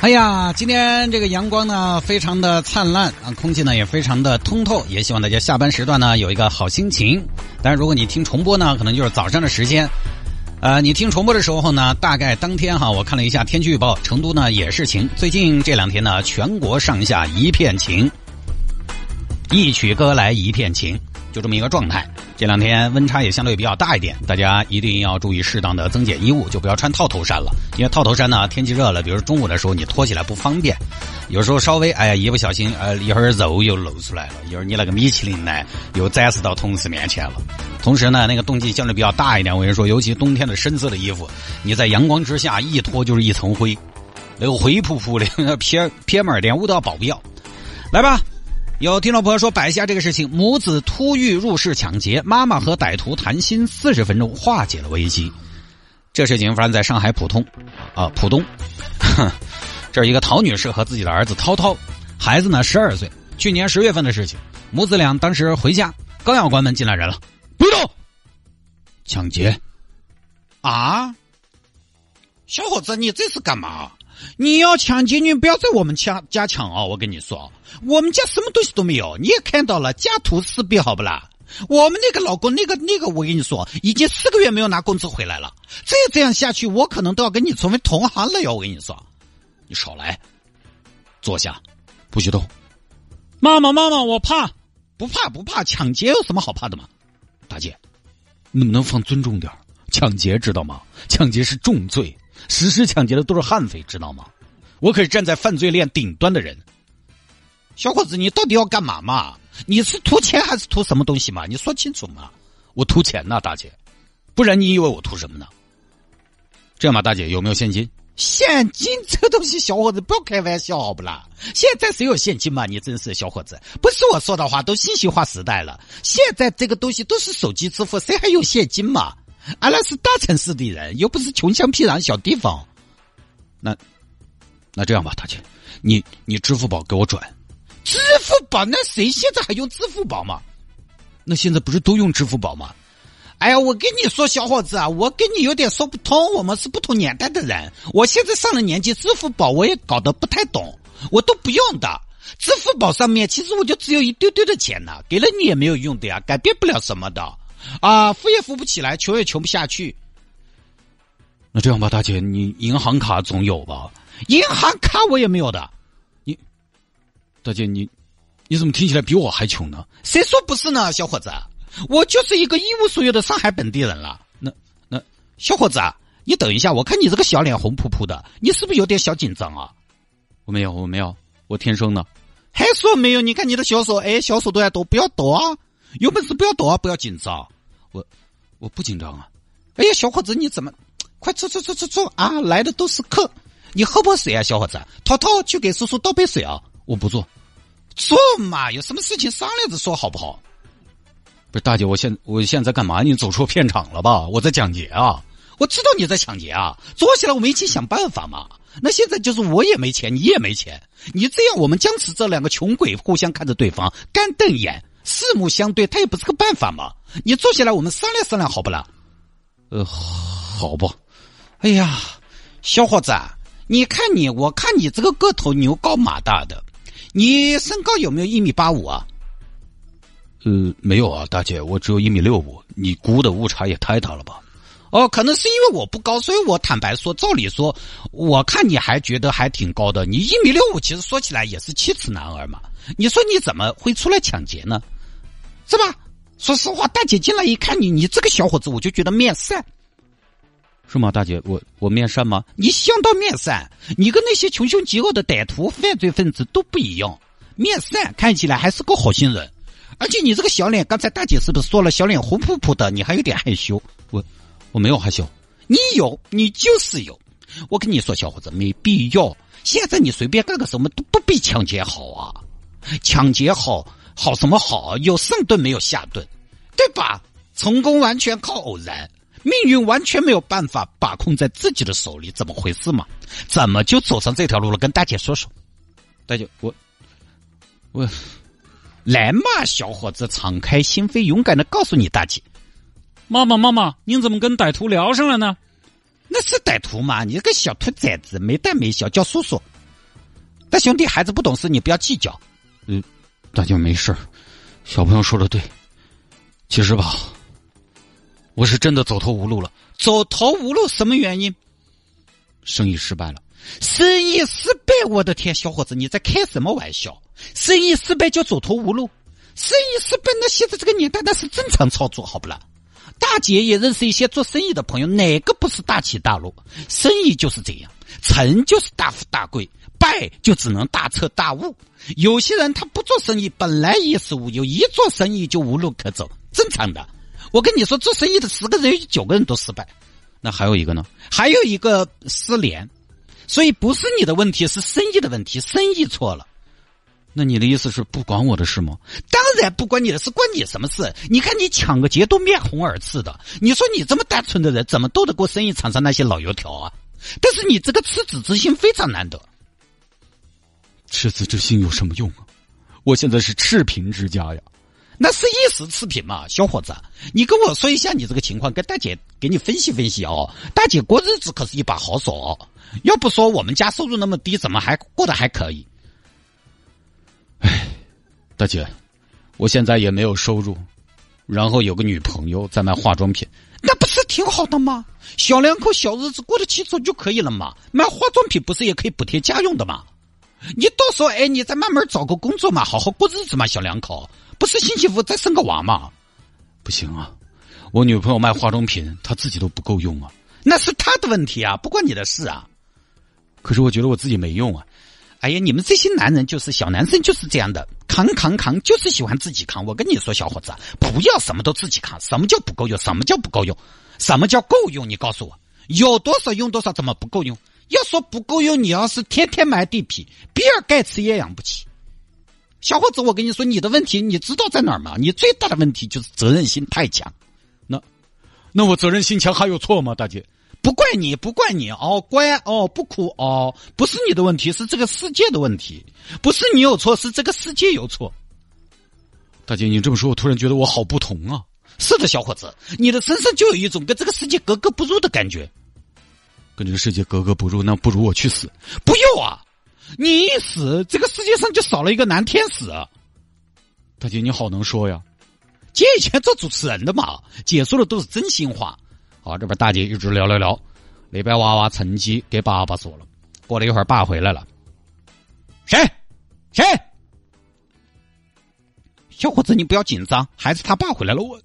哎呀，今天这个阳光呢非常的灿烂啊，空气呢也非常的通透，也希望大家下班时段呢有一个好心情。但是，如果你听重播呢，可能就是早上的时间。呃，你听重播的时候呢，大概当天哈，我看了一下天气预报，成都呢也是晴。最近这两天呢，全国上下一片晴，一曲歌来一片晴。就这么一个状态，这两天温差也相对比较大一点，大家一定要注意适当的增减衣物，就不要穿套头衫了。因为套头衫呢，天气热了，比如中午的时候你脱起来不方便，有时候稍微哎呀一不小心，呃一会儿肉又露出来了，一会儿你那个米其林呢又展示到同事面前了。同时呢，那个冬季相对比较大一点，我跟你说，尤其冬天的深色的衣服，你在阳光之下一脱就是一层灰，那个灰扑扑的，PM PM 二点五都要爆表。来吧。有听众朋友说摆一下这个事情：母子突遇入室抢劫，妈妈和歹徒谈心四十分钟，化解了危机。这事情发生在上海浦东，啊浦东，这是一个陶女士和自己的儿子涛涛，孩子呢十二岁。去年十月份的事情，母子俩当时回家，刚要关门，进来人了，别动，抢劫，啊，小伙子，你这是干嘛？你要抢劫，你不要在我们家家抢啊！我跟你说，我们家什么东西都没有，你也看到了，家徒四壁，好不啦？我们那个老公，那个那个，我跟你说，已经四个月没有拿工资回来了。再这样下去，我可能都要跟你成为同行了哟！我跟你说，你少来，坐下，不许动。妈妈，妈妈，我怕，不怕不怕，抢劫有什么好怕的吗？大姐，能不能放尊重点抢劫知道吗？抢劫是重罪。实施抢劫的都是悍匪，知道吗？我可是站在犯罪链顶端的人。小伙子，你到底要干嘛嘛？你是图钱还是图什么东西嘛？你说清楚嘛！我图钱呐，大姐，不然你以为我图什么呢？这样吧，大姐，有没有现金？现金这东西，小伙子不要开玩笑，好不啦？现在谁有现金嘛？你真是小伙子，不是我说的话，都信息化时代了，现在这个东西都是手机支付，谁还有现金嘛？俺那是大城市的人，又不是穷乡僻壤小地方。那，那这样吧，大姐，你你支付宝给我转。支付宝？那谁现在还用支付宝嘛？那现在不是都用支付宝吗？哎呀，我跟你说，小伙子啊，我跟你有点说不通。我们是不同年代的人，我现在上了年纪，支付宝我也搞得不太懂，我都不用的。支付宝上面其实我就只有一丢丢的钱呢，给了你也没有用的呀，改变不了什么的。啊，扶也扶不起来，求也求不下去。那这样吧，大姐，你银行卡总有吧？银行卡我也没有的。你，大姐，你你怎么听起来比我还穷呢？谁说不是呢，小伙子？我就是一个一无所有的上海本地人了。那那，小伙子，你等一下，我看你这个小脸红扑扑的，你是不是有点小紧张啊？我没有，我没有，我天生的。还说没有？你看你的小手，哎，小手都要抖，不要抖啊！有本事不要躲啊！不要紧张，我我不紧张啊！哎呀，小伙子，你怎么？快坐坐坐坐坐啊！来的都是客，你喝不水啊，小伙子？涛涛去给叔叔倒杯水啊！我不坐，坐嘛，有什么事情商量着说好不好？不是大姐，我现我现在干嘛？你走错片场了吧？我在抢劫啊！我知道你在抢劫啊！坐下来，我们一起想办法嘛！那现在就是我也没钱，你也没钱，你这样我们僵持这两个穷鬼互相看着对方干瞪眼。四目相对，他也不是个办法嘛。你坐下来，我们商量商量，好不啦？呃，好吧。哎呀，小伙子，你看你，我看你这个个头牛高马大的，你身高有没有一米八五啊？呃，没有啊，大姐，我只有一米六五。你估的误差也太大了吧？哦，可能是因为我不高，所以我坦白说，照理说，我看你还觉得还挺高的。你一米六五，其实说起来也是七尺男儿嘛。你说你怎么会出来抢劫呢？是吧？说实话，大姐进来一看你，你这个小伙子，我就觉得面善，是吗？大姐，我我面善吗？你相当面善，你跟那些穷凶极恶的歹徒、犯罪分子都不一样，面善，看起来还是个好心人。而且你这个小脸，刚才大姐是不是说了，小脸红扑扑的，你还有点害羞？我我没有害羞，你有，你就是有。我跟你说，小伙子，没必要。现在你随便干个什么都不比抢劫好啊。抢劫好好什么好？有上顿没有下顿，对吧？成功完全靠偶然，命运完全没有办法把控在自己的手里，怎么回事嘛？怎么就走上这条路了？跟大姐说说。大姐，我我来嘛，小伙子，敞开心扉，勇敢的告诉你大姐。妈妈，妈妈，您怎么跟歹徒聊上了呢？那是歹徒嘛？你个小兔崽子，没大没小，叫叔叔。大兄弟，孩子不懂事，你不要计较。嗯，大姐没事小朋友说的对。其实吧，我是真的走投无路了。走投无路，什么原因？生意失败了。生意失败，我的天，小伙子，你在开什么玩笑？生意失败就走投无路？生意失败，那现在这个年代那是正常操作，好不啦？大姐也认识一些做生意的朋友，哪个不是大起大落？生意就是这样，成就是大富大贵，败就只能大彻大悟。有些人他不做生意，本来衣食无忧，一做生意就无路可走，正常的。我跟你说，做生意的十个人有九个人都失败。那还有一个呢？还有一个失联。所以不是你的问题，是生意的问题，生意错了。那你的意思是不关我的事吗？当然不关你的事，关你什么事？你看你抢个劫都面红耳赤的，你说你这么单纯的人，怎么斗得过生意场上那些老油条啊？但是你这个赤子之心非常难得。赤子之心有什么用啊？我现在是赤贫之家呀，那是一时赤贫嘛，小伙子，你跟我说一下你这个情况，跟大姐给你分析分析哦。大姐过日子可是一把好手，要不说我们家收入那么低，怎么还过得还可以？哎，大姐，我现在也没有收入，然后有个女朋友在卖化妆品，是挺好的吗？小两口小日子过得轻松就可以了嘛。买化妆品不是也可以补贴家用的嘛？你到时候哎，你再慢慢找个工作嘛，好好过日子嘛。小两口不是星期五再生个娃嘛？不行啊，我女朋友卖化妆品，她自己都不够用啊。那是她的问题啊，不关你的事啊。可是我觉得我自己没用啊。哎呀，你们这些男人就是小男生就是这样的，扛扛扛，就是喜欢自己扛。我跟你说，小伙子，不要什么都自己扛。什么叫不够用？什么叫不够用？什么叫够用？你告诉我，有多少用多少？怎么不够用？要说不够用，你要是天天买地皮，比尔盖茨也养不起。小伙子，我跟你说，你的问题你知道在哪儿吗？你最大的问题就是责任心太强。那，那我责任心强还有错吗，大姐？不怪你，不怪你哦，乖哦，不哭哦，不是你的问题，是这个世界的问题，不是你有错，是这个世界有错。大姐，你这么说，我突然觉得我好不同啊！是的，小伙子，你的身上就有一种跟这个世界格格不入的感觉。跟这个世界格格不入，那不如我去死！不用啊，你一死，这个世界上就少了一个男天使。大姐，你好能说呀！姐以前做主持人的嘛，姐说的都是真心话。好，这边大姐一直聊聊聊，那边娃娃趁机给爸爸说了。过了一会儿，爸回来了。谁？谁？小伙子，你不要紧张，孩子他爸回来了。我，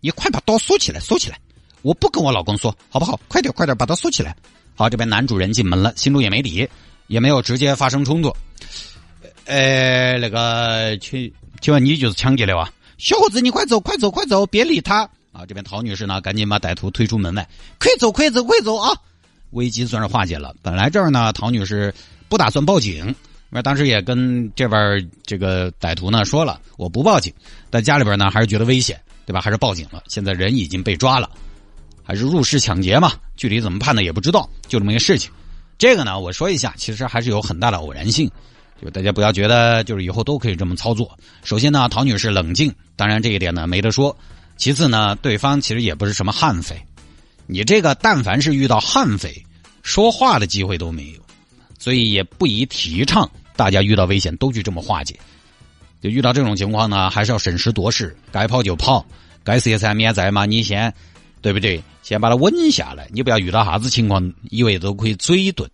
你快把刀收起来，收起来！我不跟我老公说，好不好？快点，快点，把刀收起来。好，这边男主人进门了，心中也没底，也没有直接发生冲突。呃，那个，请请问你就是抢劫的哇？小伙子，你快走，快走，快走，别理他。啊，这边陶女士呢，赶紧把歹徒推出门外，快走，快走，快走啊！危机算是化解了。本来这儿呢，陶女士不打算报警，那当时也跟这边这个歹徒呢说了，我不报警。但家里边呢，还是觉得危险，对吧？还是报警了。现在人已经被抓了，还是入室抢劫嘛？具体怎么判的也不知道，就这么一个事情。这个呢，我说一下，其实还是有很大的偶然性，就大家不要觉得就是以后都可以这么操作。首先呢，陶女士冷静，当然这一点呢没得说。其次呢，对方其实也不是什么悍匪，你这个但凡是遇到悍匪，说话的机会都没有，所以也不宜提倡大家遇到危险都去这么化解。就遇到这种情况呢，还是要审时度势，该跑就跑，该赊债免债嘛，你先对不对？先把它稳下来，你不要遇到啥子情况，以为都可以嘴遁。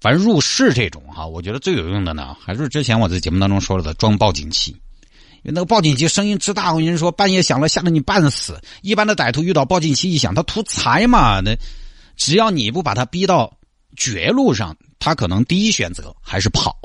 反正入室这种哈，我觉得最有用的呢，还是之前我在节目当中说了的装报警器。因为那个报警器声音之大，我跟你说，半夜响了，吓得你半死。一般的歹徒遇到报警器一响，他图财嘛，那只要你不把他逼到绝路上，他可能第一选择还是跑。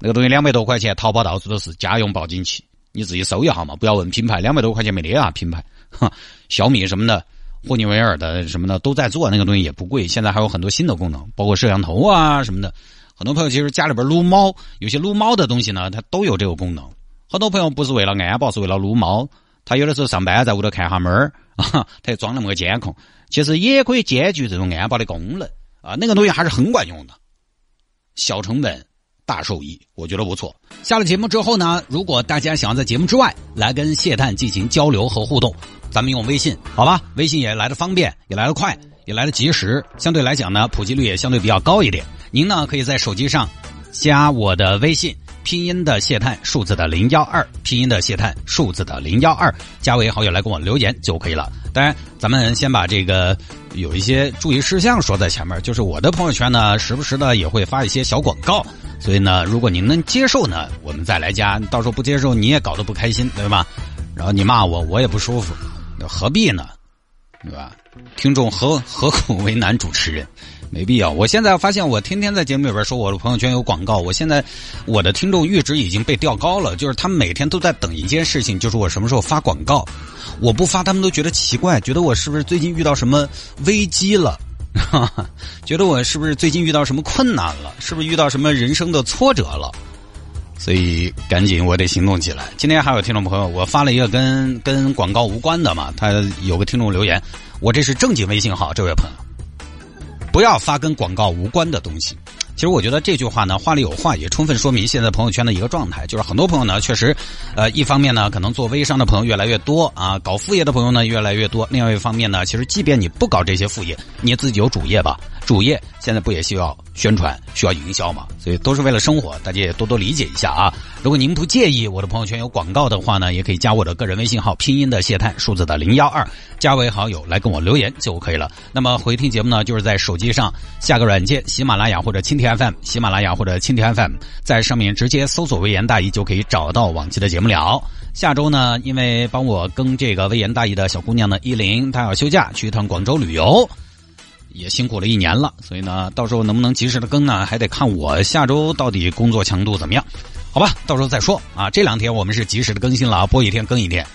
那个东西两百多块钱，淘宝到处都是家用报警器，你自己搜一下嘛，不要问品牌，两百多块钱没得啊，品牌，哈，小米什么的，霍尼韦尔的什么的都在做，那个东西也不贵。现在还有很多新的功能，包括摄像头啊什么的。很多朋友其实家里边撸猫，有些撸猫的东西呢，它都有这个功能。很多朋友不是为了安保，是为了撸猫。他有的时候上班在屋头看下门儿啊，他就装那么个监控，其实也可以兼具这种安保的功能啊。那个东西还是很管用的，小成本大收益，我觉得不错。下了节目之后呢，如果大家想要在节目之外来跟谢探进行交流和互动，咱们用微信，好吧？微信也来的方便，也来的快，也来的及时，相对来讲呢，普及率也相对比较高一点。您呢，可以在手机上加我的微信。拼音的谢探，数字的零幺二，拼音的谢探，数字的零幺二，加为好友来跟我留言就可以了。当然，咱们先把这个有一些注意事项说在前面，就是我的朋友圈呢，时不时的也会发一些小广告，所以呢，如果您能接受呢，我们再来加；到时候不接受，你也搞得不开心，对吧？然后你骂我，我也不舒服，何必呢？对吧？听众何何苦为难主持人？没必要。我现在发现，我天天在节目里边说我的朋友圈有广告。我现在我的听众阈值已经被调高了，就是他们每天都在等一件事情，就是我什么时候发广告。我不发，他们都觉得奇怪，觉得我是不是最近遇到什么危机了？觉得我是不是最近遇到什么困难了？是不是遇到什么人生的挫折了？所以赶紧，我得行动起来。今天还有听众朋友，我发了一个跟跟广告无关的嘛，他有个听众留言，我这是正经微信号，这位朋友。不要发跟广告无关的东西。其实我觉得这句话呢，话里有话，也充分说明现在朋友圈的一个状态，就是很多朋友呢，确实，呃，一方面呢，可能做微商的朋友越来越多啊，搞副业的朋友呢越来越多。另外一方面呢，其实即便你不搞这些副业，你自己有主业吧，主业现在不也需要宣传、需要营销嘛？所以都是为了生活，大家也多多理解一下啊。如果您不介意我的朋友圈有广告的话呢，也可以加我的个人微信号，拼音的谢探，数字的零幺二，加为好友来跟我留言就可以了。那么回听节目呢，就是在手机上下个软件，喜马拉雅或者蜻蜓。FM 喜马拉雅或者蜻蜓 FM，在上面直接搜索“微言大义”就可以找到往期的节目了。下周呢，因为帮我跟这个“微言大义”的小姑娘呢，依林她要休假去一趟广州旅游，也辛苦了一年了，所以呢，到时候能不能及时的更呢，还得看我下周到底工作强度怎么样，好吧？到时候再说啊。这两天我们是及时的更新了啊，播一天更一天。